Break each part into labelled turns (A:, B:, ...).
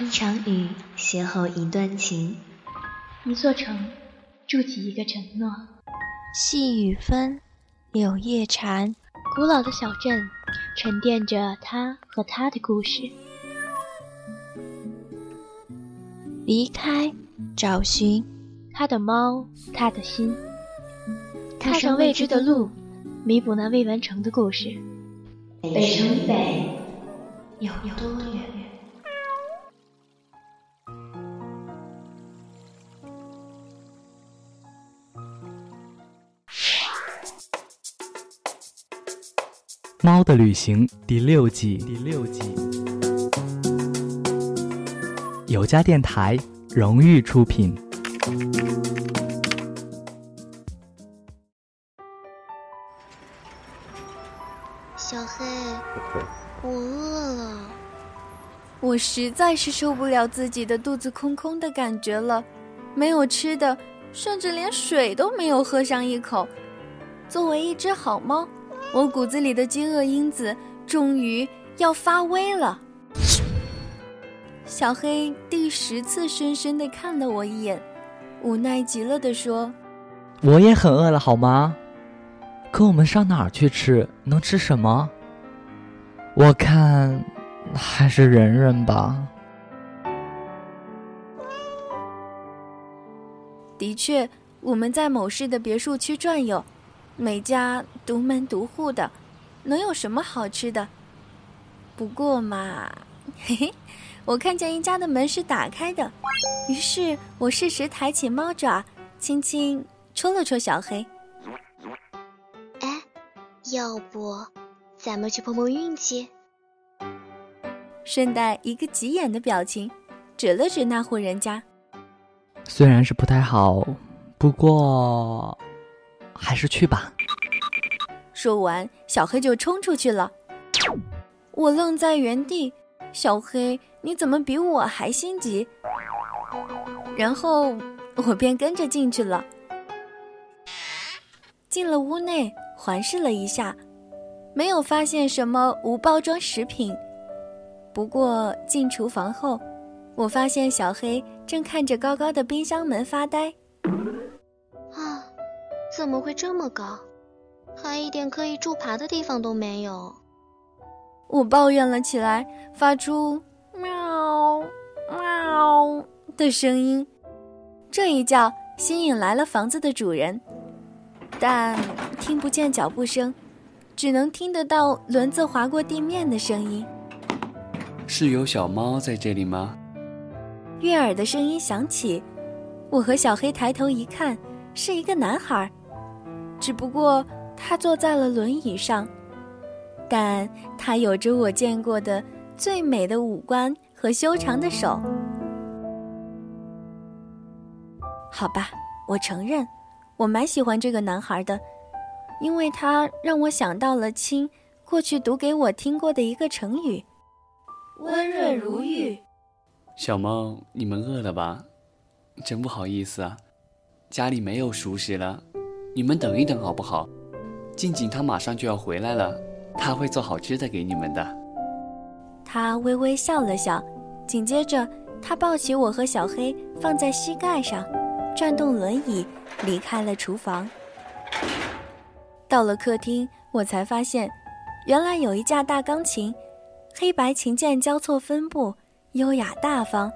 A: 一场雨邂逅一段情，
B: 一座城筑起一个承诺。
C: 细雨纷，柳叶缠。
B: 古老的小镇沉淀着他和他的故事。
C: 离开，找寻
B: 他的猫，他的心。踏上未知的路，弥补那未完成的故事。
A: 北城北有多远？
D: 《猫的旅行》第六季，第六季，有家电台荣誉出品。
E: 我
C: 实在是受不了自己的肚子空空的感觉了，没有吃的，甚至连水都没有喝上一口。作为一只好猫。我骨子里的饥饿因子终于要发威了。小黑第十次深深地看了我一眼，无奈极了地说：“
D: 我也很饿了，好吗？可我们上哪儿去吃？能吃什么？我看还是忍忍吧。”
C: 的确，我们在某市的别墅区转悠。每家独门独户的，能有什么好吃的？不过嘛，嘿嘿，我看见一家的门是打开的，于是我适时抬起猫爪，轻轻戳了戳小黑。
E: 哎，要不咱们去碰碰运气？
C: 顺带一个急眼的表情，指了指那户人家。
D: 虽然是不太好，不过。还是去吧。
C: 说完，小黑就冲出去了。我愣在原地。小黑，你怎么比我还心急？然后我便跟着进去了。进了屋内，环视了一下，没有发现什么无包装食品。不过进厨房后，我发现小黑正看着高高的冰箱门发呆。
E: 啊怎么会这么高？还一点可以助爬的地方都没有。
C: 我抱怨了起来，发出喵喵的声音。这一叫吸引来了房子的主人，但听不见脚步声，只能听得到轮子划过地面的声音。
F: 是有小猫在这里吗？
C: 悦耳的声音响起，我和小黑抬头一看，是一个男孩。只不过他坐在了轮椅上，但他有着我见过的最美的五官和修长的手。好吧，我承认，我蛮喜欢这个男孩的，因为他让我想到了亲过去读给我听过的一个成语“温润如玉”。
F: 小猫，你们饿了吧？真不好意思啊，家里没有熟食了。你们等一等好不好？静静她马上就要回来了，她会做好吃的给你们的。
C: 她微微笑了笑，紧接着她抱起我和小黑放在膝盖上，转动轮椅离开了厨房。到了客厅，我才发现，原来有一架大钢琴，黑白琴键交错分布，优雅大方。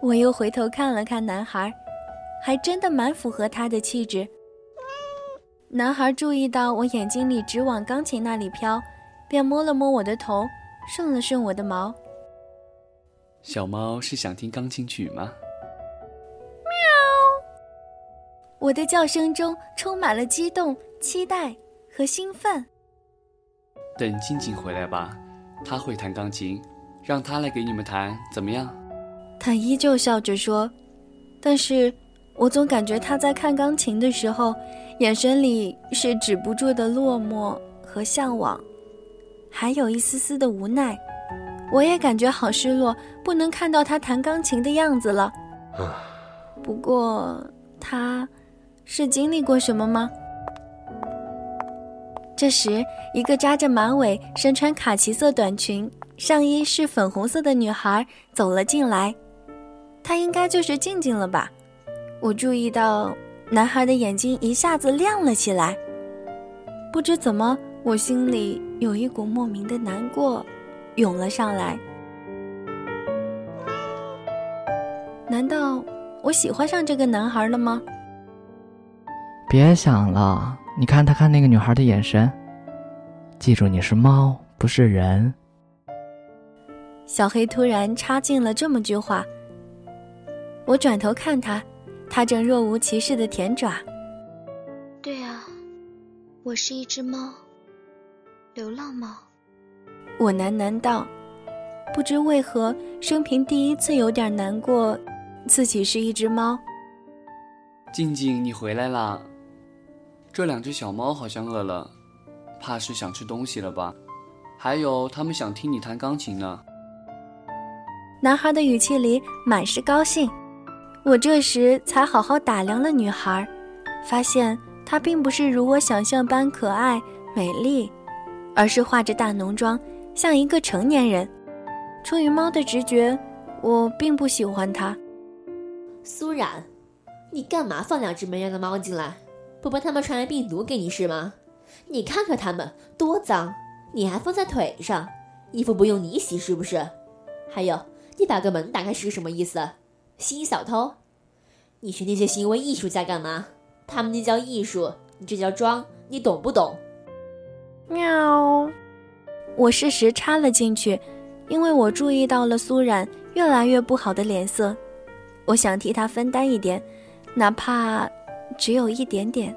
C: 我又回头看了看男孩，还真的蛮符合他的气质。男孩注意到我眼睛里直往钢琴那里飘，便摸了摸我的头，顺了顺我的毛。
F: 小猫是想听钢琴曲吗？
C: 喵！我的叫声中充满了激动、期待和兴奋。
F: 等静静回来吧，她会弹钢琴，让他来给你们弹，怎么样？
C: 他依旧笑着说，但是。我总感觉他在看钢琴的时候，眼神里是止不住的落寞和向往，还有一丝丝的无奈。我也感觉好失落，不能看到他弹钢琴的样子了。不过，他是经历过什么吗？这时，一个扎着马尾、身穿卡其色短裙、上衣是粉红色的女孩走了进来，她应该就是静静了吧？我注意到男孩的眼睛一下子亮了起来，不知怎么，我心里有一股莫名的难过涌了上来。难道我喜欢上这个男孩了吗？
D: 别想了，你看他看那个女孩的眼神。记住，你是猫，不是人。
C: 小黑突然插进了这么句话。我转头看他，他正若无其事的舔爪。
E: 对啊，我是一只猫，流浪猫。
C: 我喃喃道，不知为何，生平第一次有点难过，自己是一只猫。
F: 静静，你回来啦！这两只小猫好像饿了。怕是想吃东西了吧？还有，它们想听你弹钢琴呢。
C: 男孩的语气里满是高兴。我这时才好好打量了女孩，发现她并不是如我想象般可爱美丽，而是化着大浓妆，像一个成年人。出于猫的直觉，我并不喜欢她。
G: 苏冉，你干嘛放两只没人的猫进来？不怕他们传染病毒给你是吗？你看看他们多脏，你还放在腿上，衣服不用你洗是不是？还有，你把个门打开是什么意思？吸引小偷？你学那些行为艺术家干嘛？他们那叫艺术，你这叫装，你懂不懂？
C: 喵！我适时插了进去，因为我注意到了苏冉越来越不好的脸色，我想替他分担一点，哪怕只有一点点。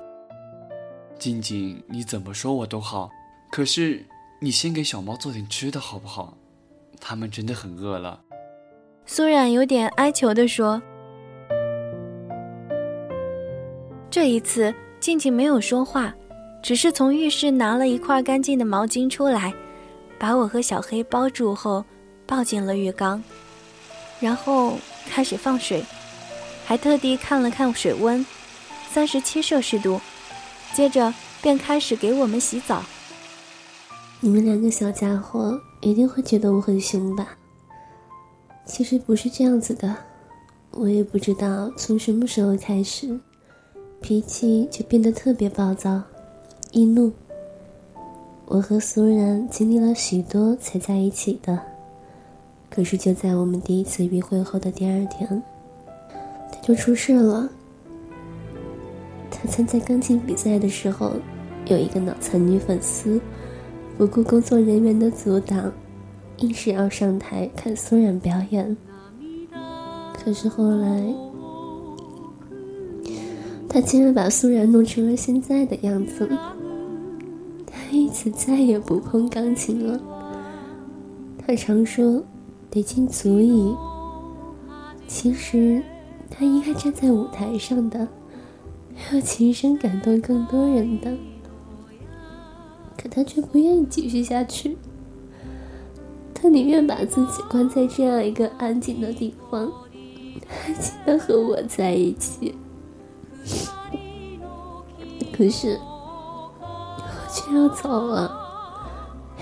F: 静静，你怎么说我都好，可是你先给小猫做点吃的好不好？它们真的很饿了。
C: 苏冉有点哀求地说。这一次，静静没有说话，只是从浴室拿了一块干净的毛巾出来，把我和小黑包住后，抱进了浴缸，然后开始放水，还特地看了看水温，三十七摄氏度。接着便开始给我们洗澡。
H: 你们两个小家伙一定会觉得我很凶吧？其实不是这样子的，我也不知道从什么时候开始，脾气就变得特别暴躁、易怒。我和苏然经历了许多才在一起的，可是就在我们第一次约会后的第二天，他就出事了。参加钢琴比赛的时候，有一个脑残女粉丝，不顾工作人员的阻挡，硬是要上台看苏冉表演。可是后来，他竟然把苏冉弄成了现在的样子。他因此再也不碰钢琴了。他常说：“得尽足矣。”其实，他应该站在舞台上的。要亲身感动更多人的，可他却不愿意继续下去。他宁愿把自己关在这样一个安静的地方，安静的和我在一起。可是，我却要走了，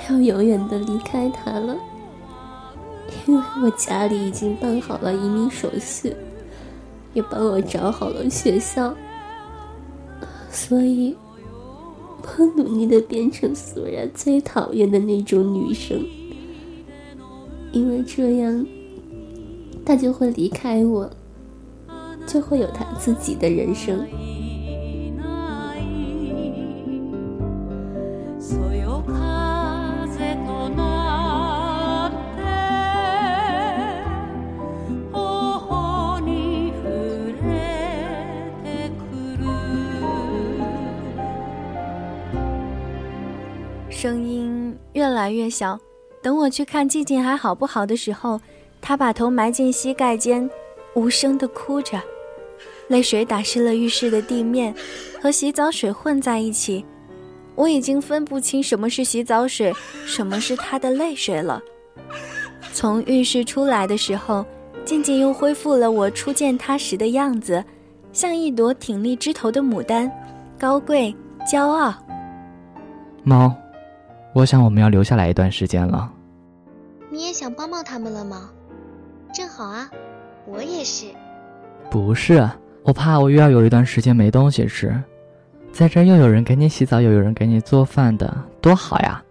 H: 要永远的离开他了，因为我家里已经办好了移民手续，也帮我找好了学校。所以，我努力的变成苏然最讨厌的那种女生，因为这样，他就会离开我，就会有他自己的人生。
C: 所有越小。等我去看静静还好不好的时候，她把头埋进膝盖间，无声的哭着，泪水打湿了浴室的地面，和洗澡水混在一起。我已经分不清什么是洗澡水，什么是她的泪水了。从浴室出来的时候，静静又恢复了我初见她时的样子，像一朵挺立枝头的牡丹，高贵骄傲。
D: 猫。我想我们要留下来一段时间了。
E: 你也想帮帮他们了吗？正好啊，我也是。
D: 不是，我怕我又要有一段时间没东西吃，在这又有人给你洗澡，又有人给你做饭的，多好呀！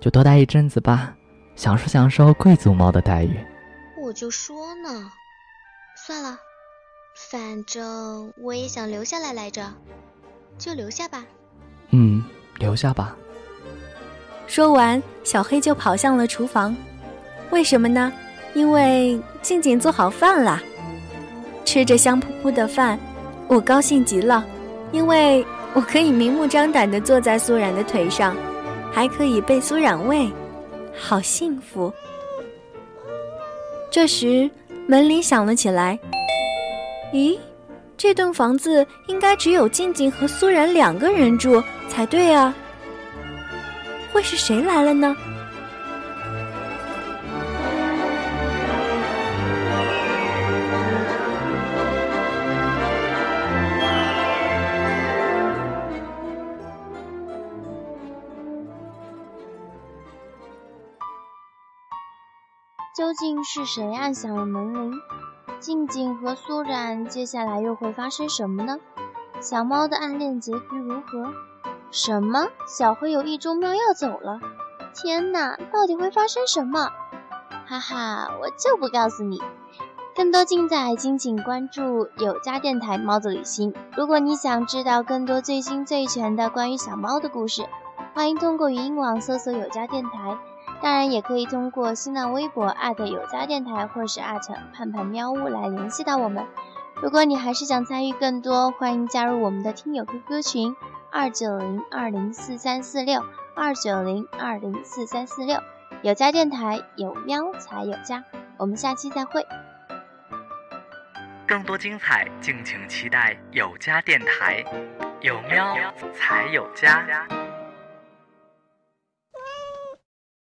D: 就多待一阵子吧，享受享受贵族猫的待遇。
E: 我就说呢，算了，反正我也想留下来来着，就留下吧。
D: 嗯，留下吧。
C: 说完，小黑就跑向了厨房。为什么呢？因为静静做好饭了。吃着香扑扑的饭，我高兴极了，因为我可以明目张胆地坐在苏冉的腿上，还可以被苏冉喂，好幸福。这时，门铃响了起来。咦，这栋房子应该只有静静和苏冉两个人住才对啊。会是谁来了呢？
B: 究竟是谁按响了门铃？静静和苏冉接下来又会发生什么呢？小猫的暗恋结局如何？什么？小灰有一株妙药走了？天哪，到底会发生什么？哈哈，我就不告诉你。更多精彩，敬请关注有家电台猫子旅行。如果你想知道更多最新最全的关于小猫的故事，欢迎通过语音网搜索有家电台。当然，也可以通过新浪微博有家电台或是盼盼喵屋来联系到我们。如果你还是想参与更多，欢迎加入我们的听友 QQ 群二九零二零四三四六二九零二零四三四六。有家电台有喵才有家，我们下期再会。
D: 更多精彩，敬请期待有家电台有喵才有家。